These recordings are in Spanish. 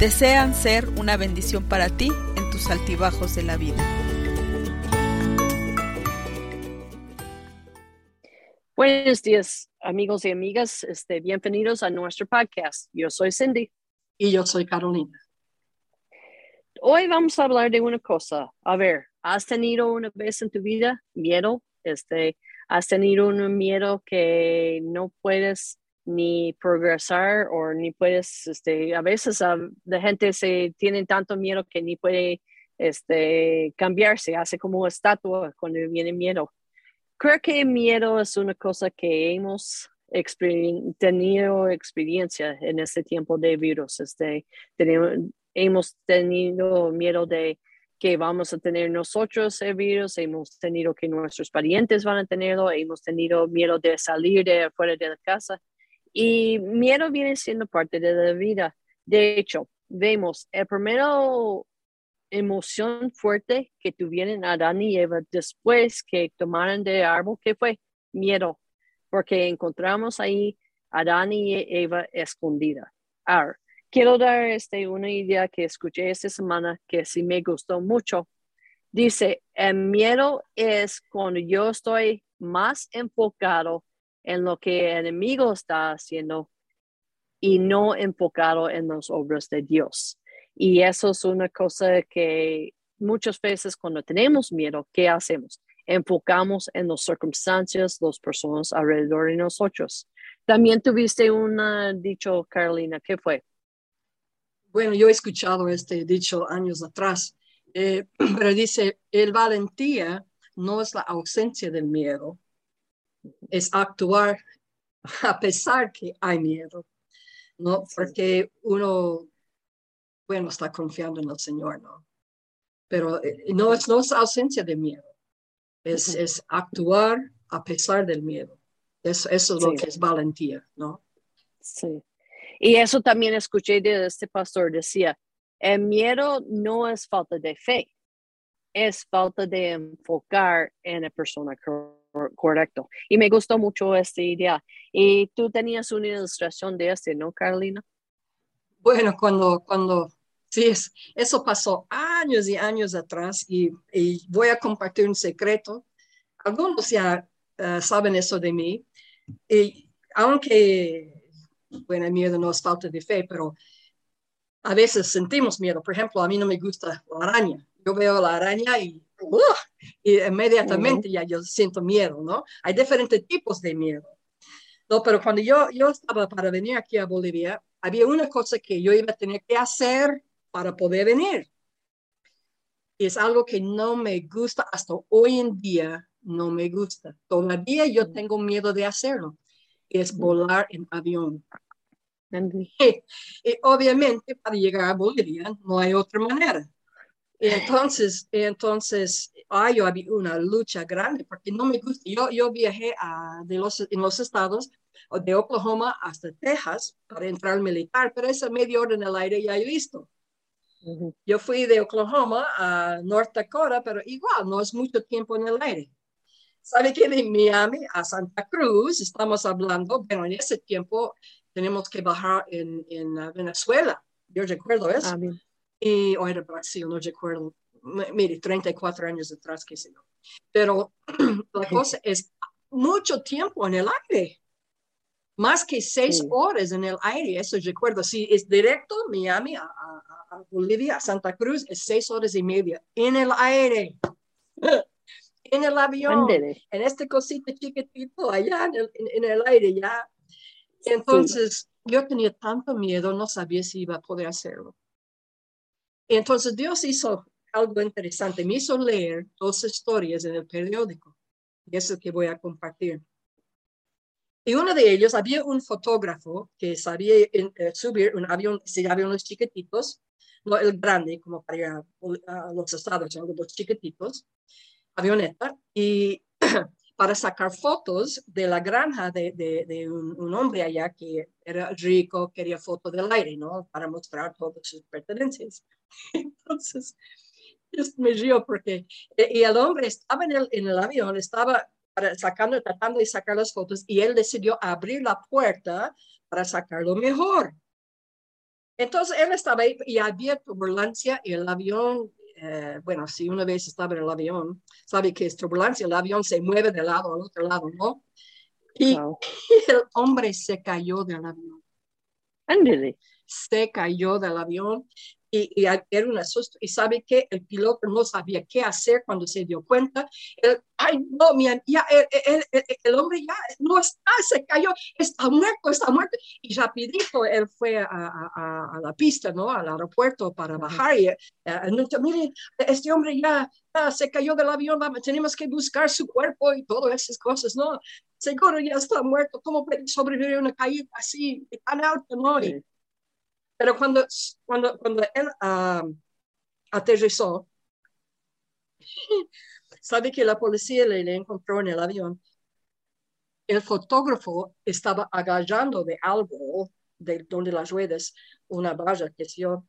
Desean ser una bendición para ti en tus altibajos de la vida. Buenos días, amigos y amigas. Este, bienvenidos a nuestro podcast. Yo soy Cindy. Y yo soy Carolina. Hoy vamos a hablar de una cosa. A ver, ¿has tenido una vez en tu vida miedo? Este, ¿Has tenido un miedo que no puedes ni progresar o ni puedes, este, a veces la gente se tiene tanto miedo que ni puede este, cambiarse, hace como estatua cuando viene miedo. Creo que miedo es una cosa que hemos tenido experiencia en este tiempo de virus. Este, hemos tenido miedo de que vamos a tener nosotros el virus, hemos tenido que nuestros parientes van a tenerlo, hemos tenido miedo de salir de fuera de la casa y miedo viene siendo parte de la vida. De hecho, vemos el primero emoción fuerte que tuvieron Adán y Eva después que tomaron de árbol, que fue miedo, porque encontramos ahí Adán y Eva escondida. Ahora, quiero dar este, una idea que escuché esta semana que sí me gustó mucho. Dice, el miedo es cuando yo estoy más enfocado en lo que el enemigo está haciendo y no enfocado en las obras de Dios. Y eso es una cosa que muchas veces cuando tenemos miedo, ¿qué hacemos? Enfocamos en las circunstancias, las personas alrededor de nosotros. También tuviste un dicho, Carolina, ¿qué fue? Bueno, yo he escuchado este dicho años atrás, eh, pero dice, el valentía no es la ausencia del miedo, es actuar a pesar que hay miedo, ¿no? Porque uno, bueno, está confiando en el Señor, ¿no? Pero eh, no es, no es ausencia de miedo, es, es actuar a pesar del miedo. Eso, eso es lo que es valentía, ¿no? Sí. Y eso también escuché de este pastor, decía, el miedo no es falta de fe, es falta de enfocar en la persona correcto. Y me gustó mucho esta idea. Y tú tenías una ilustración de este, ¿no, Carolina? Bueno, cuando, cuando, sí, es, eso pasó años y años atrás y, voy a compartir un secreto. Algunos ya eh, saben eso de mí. Y aunque, bueno, el miedo no es falta de fe, pero a veces sentimos miedo. Por ejemplo, a mí no me gusta la araña. Yo veo la araña y y inmediatamente ya yo siento miedo, ¿no? Hay diferentes tipos de miedo. No, pero cuando yo, yo estaba para venir aquí a Bolivia, había una cosa que yo iba a tener que hacer para poder venir. Y es algo que no me gusta hasta hoy en día, no me gusta. Todavía yo tengo miedo de hacerlo. Es volar en avión. Y, y obviamente para llegar a Bolivia no hay otra manera. Entonces, entonces, hay yo había una lucha grande porque no me gusta. Yo, yo viajé a, de los, en los estados de Oklahoma hasta Texas para entrar al militar, pero esa media hora en el aire ya he visto. Yo fui de Oklahoma a North Dakota, pero igual no es mucho tiempo en el aire. ¿Sabe que de Miami a Santa Cruz estamos hablando? Bueno, en ese tiempo tenemos que bajar en, en Venezuela. Yo recuerdo eso. Y, o era Brasil, no recuerdo. Mire, 34 años atrás, qué sé yo. Pero la cosa es mucho tiempo en el aire. Más que seis horas en el aire, eso recuerdo. Si es directo Miami a, Bolivia, a Santa Cruz, es seis horas y media en el aire. en el avión, en este cosito chiquitito allá en el, en el aire ya. Entonces, yo tenía tanto miedo, no sabía si iba a poder hacerlo. Entonces Dios hizo algo interesante, me hizo leer dos historias en el periódico, y eso que voy a compartir. Y uno de ellos, había un fotógrafo que sabía eh, subir un avión, si aviones chiquititos, no el grande, como para los estados, sino los chiquititos, avioneta, y para sacar fotos de la granja de, de, de un, un hombre allá que era rico, quería foto del aire, ¿no? Para mostrar todas sus pertenencias. Entonces, me río porque eh, y el hombre estaba en el, en el avión, estaba sacando, tratando de sacar las fotos y él decidió abrir la puerta para sacarlo mejor. Entonces él estaba ahí y había turbulencia y el avión, eh, bueno, si una vez estaba en el avión, sabe que es turbulencia, el avión se mueve de lado al otro lado, ¿no? Y, Wow. y el hombre se cayó del avión Ándale. se cayó del avión y, y era un asusto. Y sabe que el piloto no sabía qué hacer cuando se dio cuenta. Él, ay, no, mi, ya, el, el- el- el hombre ya no está, se cayó, está muerto, está muerto. Y rapidito él fue a, a- a- la pista, ¿no? Al aeropuerto para bajar. Y, eh, anunció, mire, este hombre ya, ya se cayó del avión, tenemos que buscar su cuerpo y todas esas cosas, ¿no? Seguro ya está muerto, ¿cómo puede sobrevivir a una caída así, tan alta, ¿no? Y. pero cuando, cuando, cuando él ah, aterrizó, sabe que la policía le, le encontró en el avión. El fotógrafo estaba agarrando de algo, de donde las ruedas, una valla que se yo,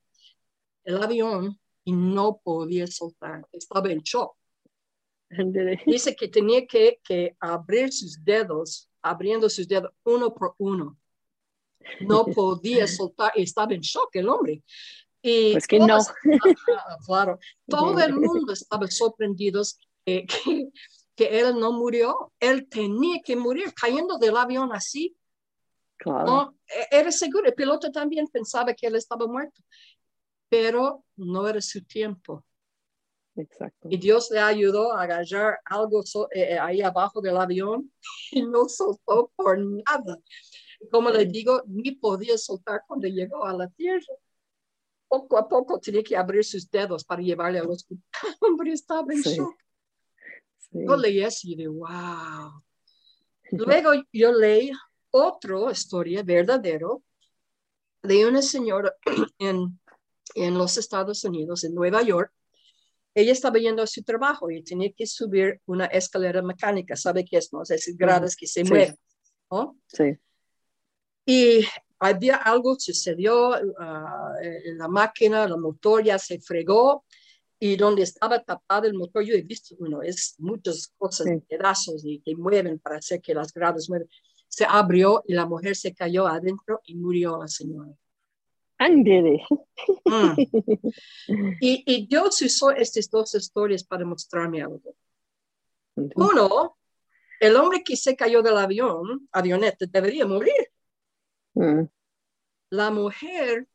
el avión y no podía soltar, estaba en shock. Dice que tenía que, que abrir sus dedos, abriendo sus dedos uno por uno. No podía soltar, estaba en shock el hombre. Y Pues que no. todos- Ajá, claro, todo el mundo estaba sorprendido que, que, que él no murió. Él tenía que morir cayendo del avión así. Claro. No, E- era seguro. El piloto también pensaba que él estaba muerto, pero no era su tiempo. Exacto. Y Dios le ayudó a agarrar algo so- eh, eh, ahí abajo del avión y no soltó por nada. Como le digo, ni podía soltar cuando llegó a la tierra. Poco a poco tenía que abrir sus dedos para llevarle al hospital. Hombre, estaba en Sí. shock. Sí. Yo leí y de wow. Luego yo leí otra historia verdadero de una señora en, en los Estados Unidos, en Nueva York. Ella estaba yendo a su trabajo y tenía que subir una escalera mecánica. ¿Sabe qué es? No? Esas gradas que se Sí. mueven. ¿no? Sí. Y había algo sucedió, eh, la máquina, el motor ya se fregó y donde estaba tapado el motor, yo he visto, bueno, es muchas cosas, Sí. pedazos y que mueven para hacer que las gradas mueven. Se abrió y la mujer se cayó adentro y murió la señora. Ándale. Mm. Y, y Dios usó estas dos historias para mostrarme algo. Uno, el hombre que se cayó del avión, avioneta, debería morir. Mm. la mujer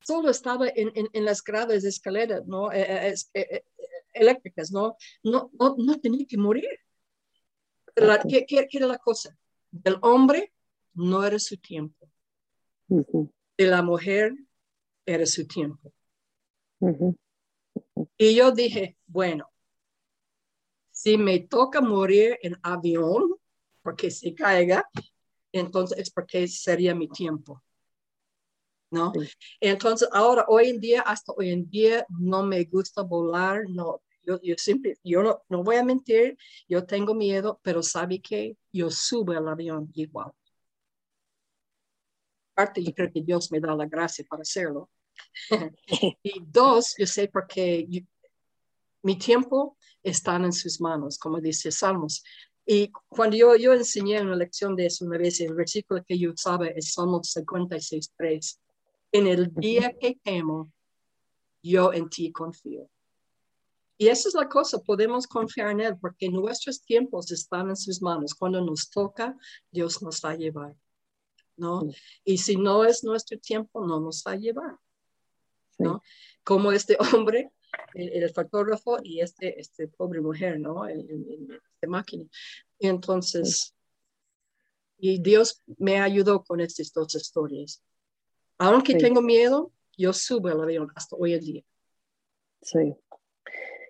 solo estaba en, en, en las gradas de escalera, ¿no? Eh, eh, eh, eh, eléctricas, ¿no? No, no, no tenía que morir. La-. ¿qué, qué, qué era la cosa? Del hombre no era su tiempo, Ujú. de la mujer era su tiempo. Ujú. Y yo dije, bueno, si me toca morir en avión, porque se caiga, entonces es porque sería mi tiempo. ¿No? Sí. Entonces, ahora, hoy en día, hasta hoy en día, no me gusta volar, no. Yo, yo siempre, yo no, no voy a mentir, yo tengo miedo, pero sabe que yo subo al avión igual. Parte, yo creo que Dios me da la gracia para hacerlo. y dos, yo sé porque yo- mi tiempo está en sus manos, como dice Salmos. Y cuando yo, yo enseñé una lección de eso una vez, el versículo que yo usaba es Salmos 56, 3. En el día que temo, yo en ti confío. Y esa es la cosa, podemos confiar en Él porque nuestros tiempos están en sus manos. Cuando nos toca, Dios nos va a llevar. ¿no? Sí. Y si no es nuestro tiempo, no nos va a llevar. Sí. ¿no? Como este hombre, el, el fotógrafo y este, este pobre mujer, ¿no? El, el- el- este máquina. Y entonces, y Dios me ayudó con estas dos historias. Aunque Sí. tengo miedo, yo subo al avión hasta hoy en día. Sí.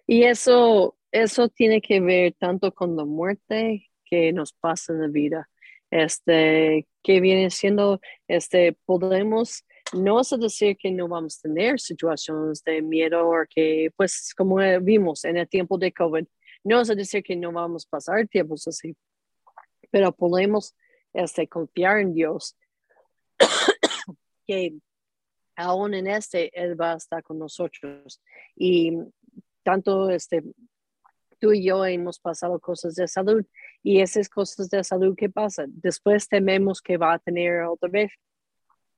Y eso, eso tiene que ver tanto con la muerte que nos pasa en la vida. este, que viene siendo, este, podemos, no es decir que no vamos a tener situaciones de miedo o que, pues, como vimos en el tiempo de COVID, no es decir que no vamos a pasar tiempos así, pero podemos, este, confiar en Dios, que aún en este, Él va a estar con nosotros. Y tanto, este, tú y yo hemos pasado cosas de salud y esas cosas de salud que pasan, después tememos que va a tener otra vez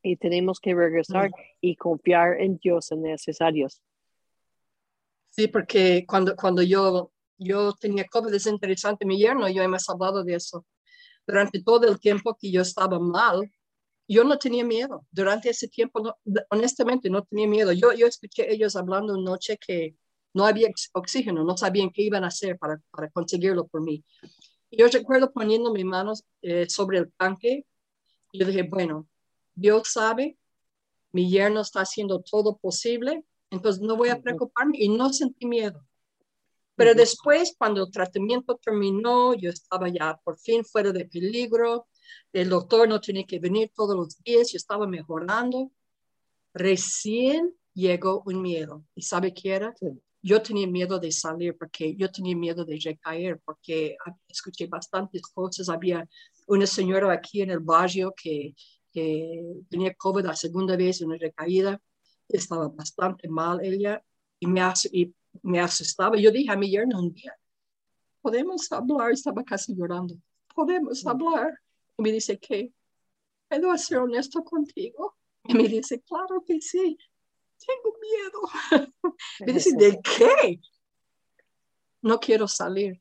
y tenemos que regresar y confiar en Dios en necesarios. Sí, porque cuando, cuando yo, yo tenía COVID, es interesante, mi yerno y yo hemos hablado de eso. Durante todo el tiempo que yo estaba mal, yo no tenía miedo. Durante ese tiempo, no, honestamente, no tenía miedo. Yo, yo escuché ellos hablando una noche que no había oxígeno, no sabían qué iban a hacer para, para conseguirlo por mí. Y yo recuerdo poniendo mis manos eh, sobre el tanque y yo dije, bueno, Dios sabe, mi yerno está haciendo todo posible, entonces no voy a preocuparme y no sentí miedo. Pero después, cuando el tratamiento terminó, yo estaba ya por fin fuera de peligro, el doctor no tenía que venir todos los días, yo estaba mejorando. Recién llegó un miedo. ¿Y sabe qué era? yo tenía miedo de salir porque yo tenía miedo de recaer porque escuché bastantes cosas. Había una señora aquí en el barrio que, tenía COVID la segunda vez, una recaída. Estaba bastante mal ella y me, y me asustaba. Yo dije a mi yerno un día, podemos hablar, estaba casi llorando, podemos hablar. Y me dice, ¿qué? ¿Puedo ser honesto contigo? Y me dice, claro que sí tengo miedo. Me dice, ¿de qué? No quiero salir.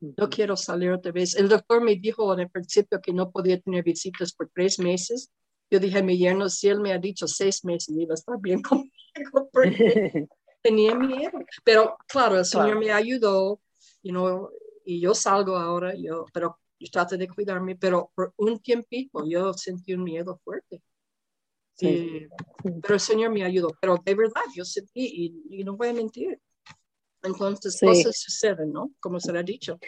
No quiero salir otra vez. El doctor me dijo en el principio que no podía tener visitas por tres meses. Yo dije a mi yerno, si él me ha dicho seis meses, iba a estar bien conmigo porque tenía miedo. Pero claro, el Señor me ayudó, you know, y yo salgo ahora, yo, pero yo trato de cuidarme, pero por un tiempito yo sentí un miedo fuerte. Sí. pero el Señor me ayudó. Pero de verdad, yo sentí, y, no voy a mentir. Entonces, cosas suceden, ¿no? Como se ha dicho.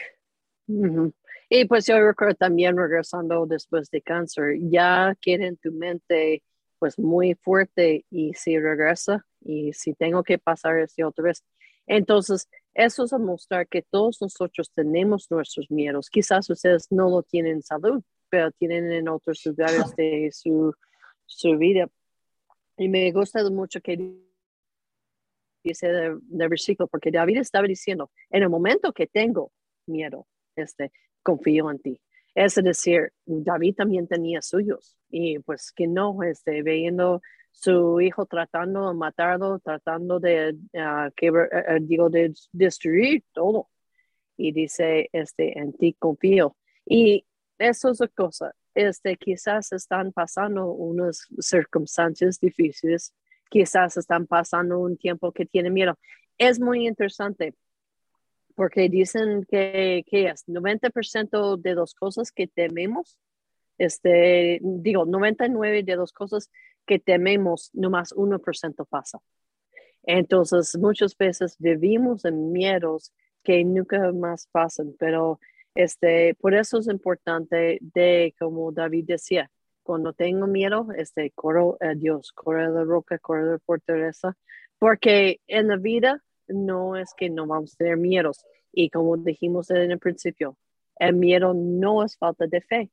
Y pues yo recuerdo también regresando después de cáncer, ya queda en tu mente pues muy fuerte y si regresa y si tengo que pasar este otra vez. Entonces, eso es a mostrar que todos nosotros tenemos nuestros miedos. Quizás ustedes no lo tienen en salud, pero tienen en otros lugares de su su vida. Y me gusta mucho que dice del versículo, porque David estaba diciendo, en el momento que tengo miedo, este, confío en ti. Es decir, David también tenía suyos y pues que no, este, viendo su hijo tratando de matarlo, tratando de, uh, que, uh, digo, de destruir todo. Y dice, este, en ti confío. Y eso es la cosa este, quizás están pasando unas circunstancias difíciles, quizás están pasando un tiempo que tienen miedo. Es muy interesante porque dicen que, que es 90% de las cosas que tememos, este, digo, 99 de las cosas que tememos, nomás 1% pasa. Entonces, muchas veces vivimos en miedos que nunca más pasan, pero este, por eso es importante de, como David decía, cuando tengo miedo, este, corro a Dios, corro a la roca, corro a la fortaleza, porque en la vida no es que no vamos a tener miedos. Y como dijimos en el principio, el miedo no es falta de fe.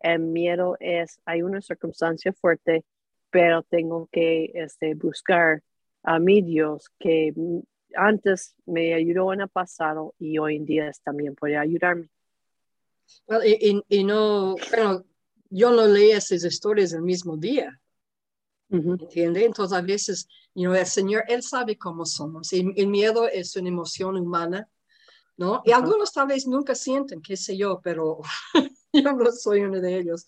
El miedo es, hay una circunstancia fuerte, pero tengo que este, buscar a mi Dios que antes me ayudó en el pasado y hoy en día también puede ayudarme. y, no, bueno, yo no leí esas historias el mismo día. ¿Entiende? Entonces a veces, you el Señor, Él sabe cómo somos. Y el miedo es una emoción humana, ¿no? Y algunos tal vez nunca sienten, qué sé yo, pero yo no soy uno de ellos.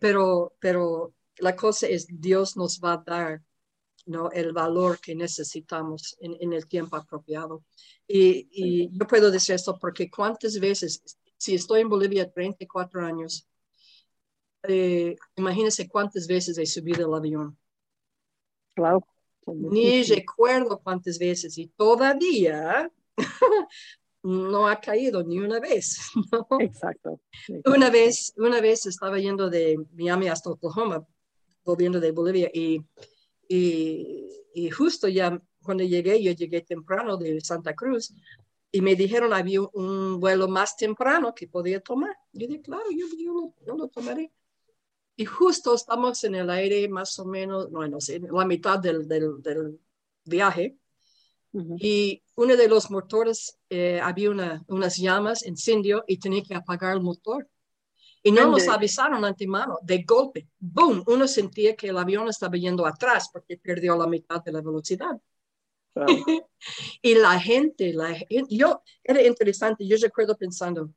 pero, pero la cosa es, Dios nos va a dar ¿no? el valor que necesitamos en, el tiempo apropiado. Y, yo puedo decir esto porque cuántas veces, si estoy en Bolivia 34 años, eh, imagínense cuántas veces he subido el avión. Claro. Ni recuerdo cuántas veces y todavía no ha caído ni una vez. ¿no? Exacto. Una vez, una vez estaba yendo de Miami hasta Oklahoma, volviendo de Bolivia, y, y, y justo ya cuando llegué, yo llegué temprano de Santa Cruz, y me dijeron había un vuelo más temprano que podía tomar. Yo dije, claro, yo, yo, yo lo tomaré. Y justo estamos en el aire más o menos, no, no sé, la mitad del, del, del viaje. Ujú. Y uno de los motores, eh, había una, unas llamas, incendio, y tenía que apagar el motor. Y no nos avisaron antemano, de golpe, boom, uno sentía que el avión estaba yendo atrás porque perdió la mitad de la velocidad. Y la gente, la gen- yo, era interesante, yo recuerdo pensando,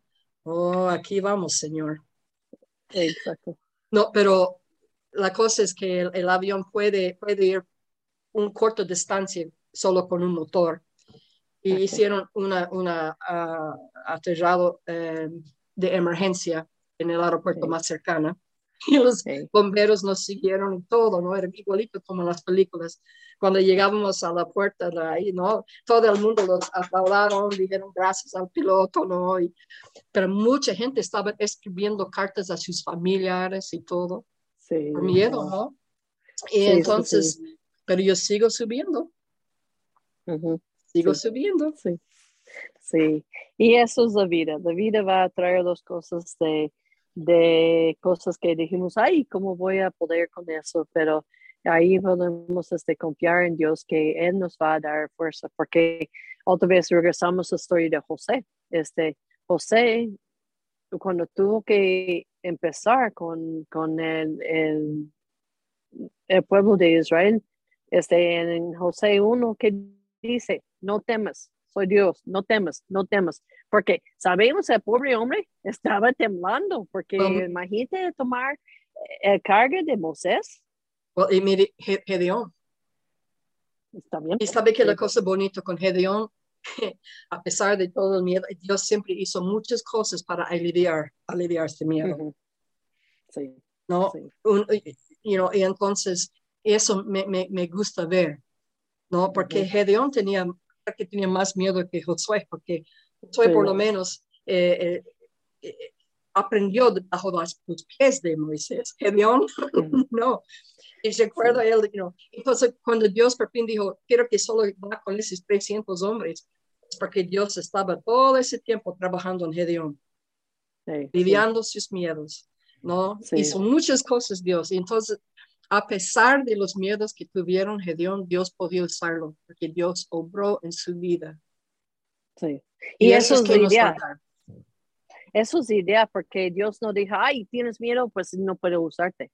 oh, aquí vamos, señor. Exacto. No, pero la cosa es que el, el avión puede, puede ir un corto distancia solo con un motor. Y hicieron una, una ah, aterrado eh, de emergencia en el aeropuerto más cercano. Y los Sí. bomberos nos siguieron y todo, ¿no? Era igualito como en las películas. Cuando llegábamos a la puerta de ahí, ¿no? Todo el mundo los aplaudaron, dijeron gracias al piloto, ¿no? Y- pero mucha gente estaba escribiendo cartas a sus familiares y todo Sí. por miedo. ¿no? Y Sí, sí, entonces, pero yo sigo subiendo, Ujú. sigo Sí. subiendo. Sí, sí. Y eso es la vida. La vida va a traer dos cosas de, de cosas que dijimos, ay, ¿cómo voy a poder con eso? Pero ahí podemos este, confiar en Dios que Él nos va a dar fuerza, porque otra vez regresamos a la historia de José. Este, José, cuando tuvo que empezar con, con el, el, pueblo de Israel, este, en José 1, que dice, no temas, soy Dios, no temas, no temas, porque sabemos el pobre hombre estaba temblando, porque imagínate tomar el cargo de Moisés, Well, y mire, Ge- Gedeón, está bien. y sabe que la cosa bonita con Gedeón, a pesar de todo el miedo, Dios siempre hizo muchas cosas para aliviar, aliviar este miedo. Sí, ¿no? sí, Un- you know, y entonces eso me, me, me gusta ver, ¿no? Porque. Gedeón tenía, que tenía más miedo que Josué, porque Josué Sí. por lo menos eh, eh, eh, aprendió debajo de los los pies de Moisés. Gedeón, no. Y recuerdo él, you know, entonces cuando Dios por fin dijo, quiero que solo va con esos 300 hombres, es porque Dios estaba todo ese tiempo trabajando en Gedeón sí, sí. lidiando sus miedos, ¿no? Sí. Hizo muchas cosas Dios. Y entonces, a pesar de los miedos que tuvieron Gedeón, Dios podía usarlo, porque Dios obró en su vida. Sí. Y, eso, es que nos idea. Eso es idea, porque Dios no dijo, ay, tienes miedo, pues no puedo usarte.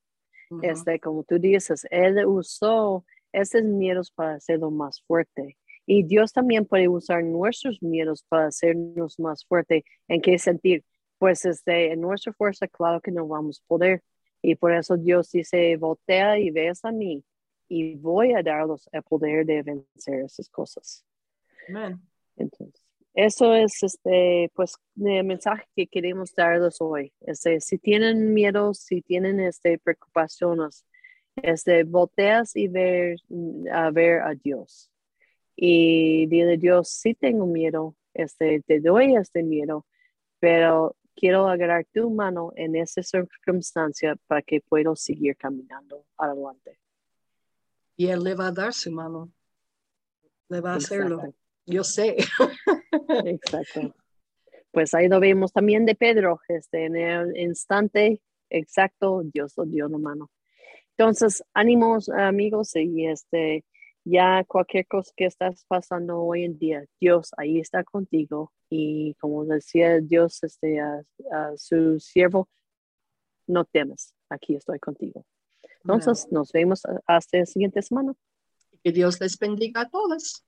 Ujú. Este, como tú dices, Él usó esos miedos para hacerlo más fuerte. Y Dios también puede usar nuestros miedos para hacernos más fuerte. ¿En qué sentir? Pues este, en nuestra fuerza, claro que no vamos a poder. Y por eso Dios dice, voltea y ves a mí y voy a darlos el poder de vencer esas cosas. Amén. Entonces, eso es este, pues, el mensaje que queremos darles hoy. Este, si tienen miedo, si tienen este, preocupaciones, este, volteas y ver, a ver a Dios. Y dile Dios, sí tengo miedo, este, te doy este miedo, pero quiero agarrar tu mano en esa circunstancia para que pueda seguir caminando adelante. Y Él le va a dar su mano. Le va a hacerlo. Yo sé. Exacto. Pues ahí lo vemos también de Pedro, este, en el instante exacto, Dios lo dio la mano. Entonces, ánimos amigos y este, ya cualquier cosa que estás pasando hoy en día, Dios ahí está contigo y como decía Dios este, a, a su siervo, no temas, aquí estoy contigo. Entonces, nos vemos hasta la siguiente semana. Que Dios les bendiga a todos.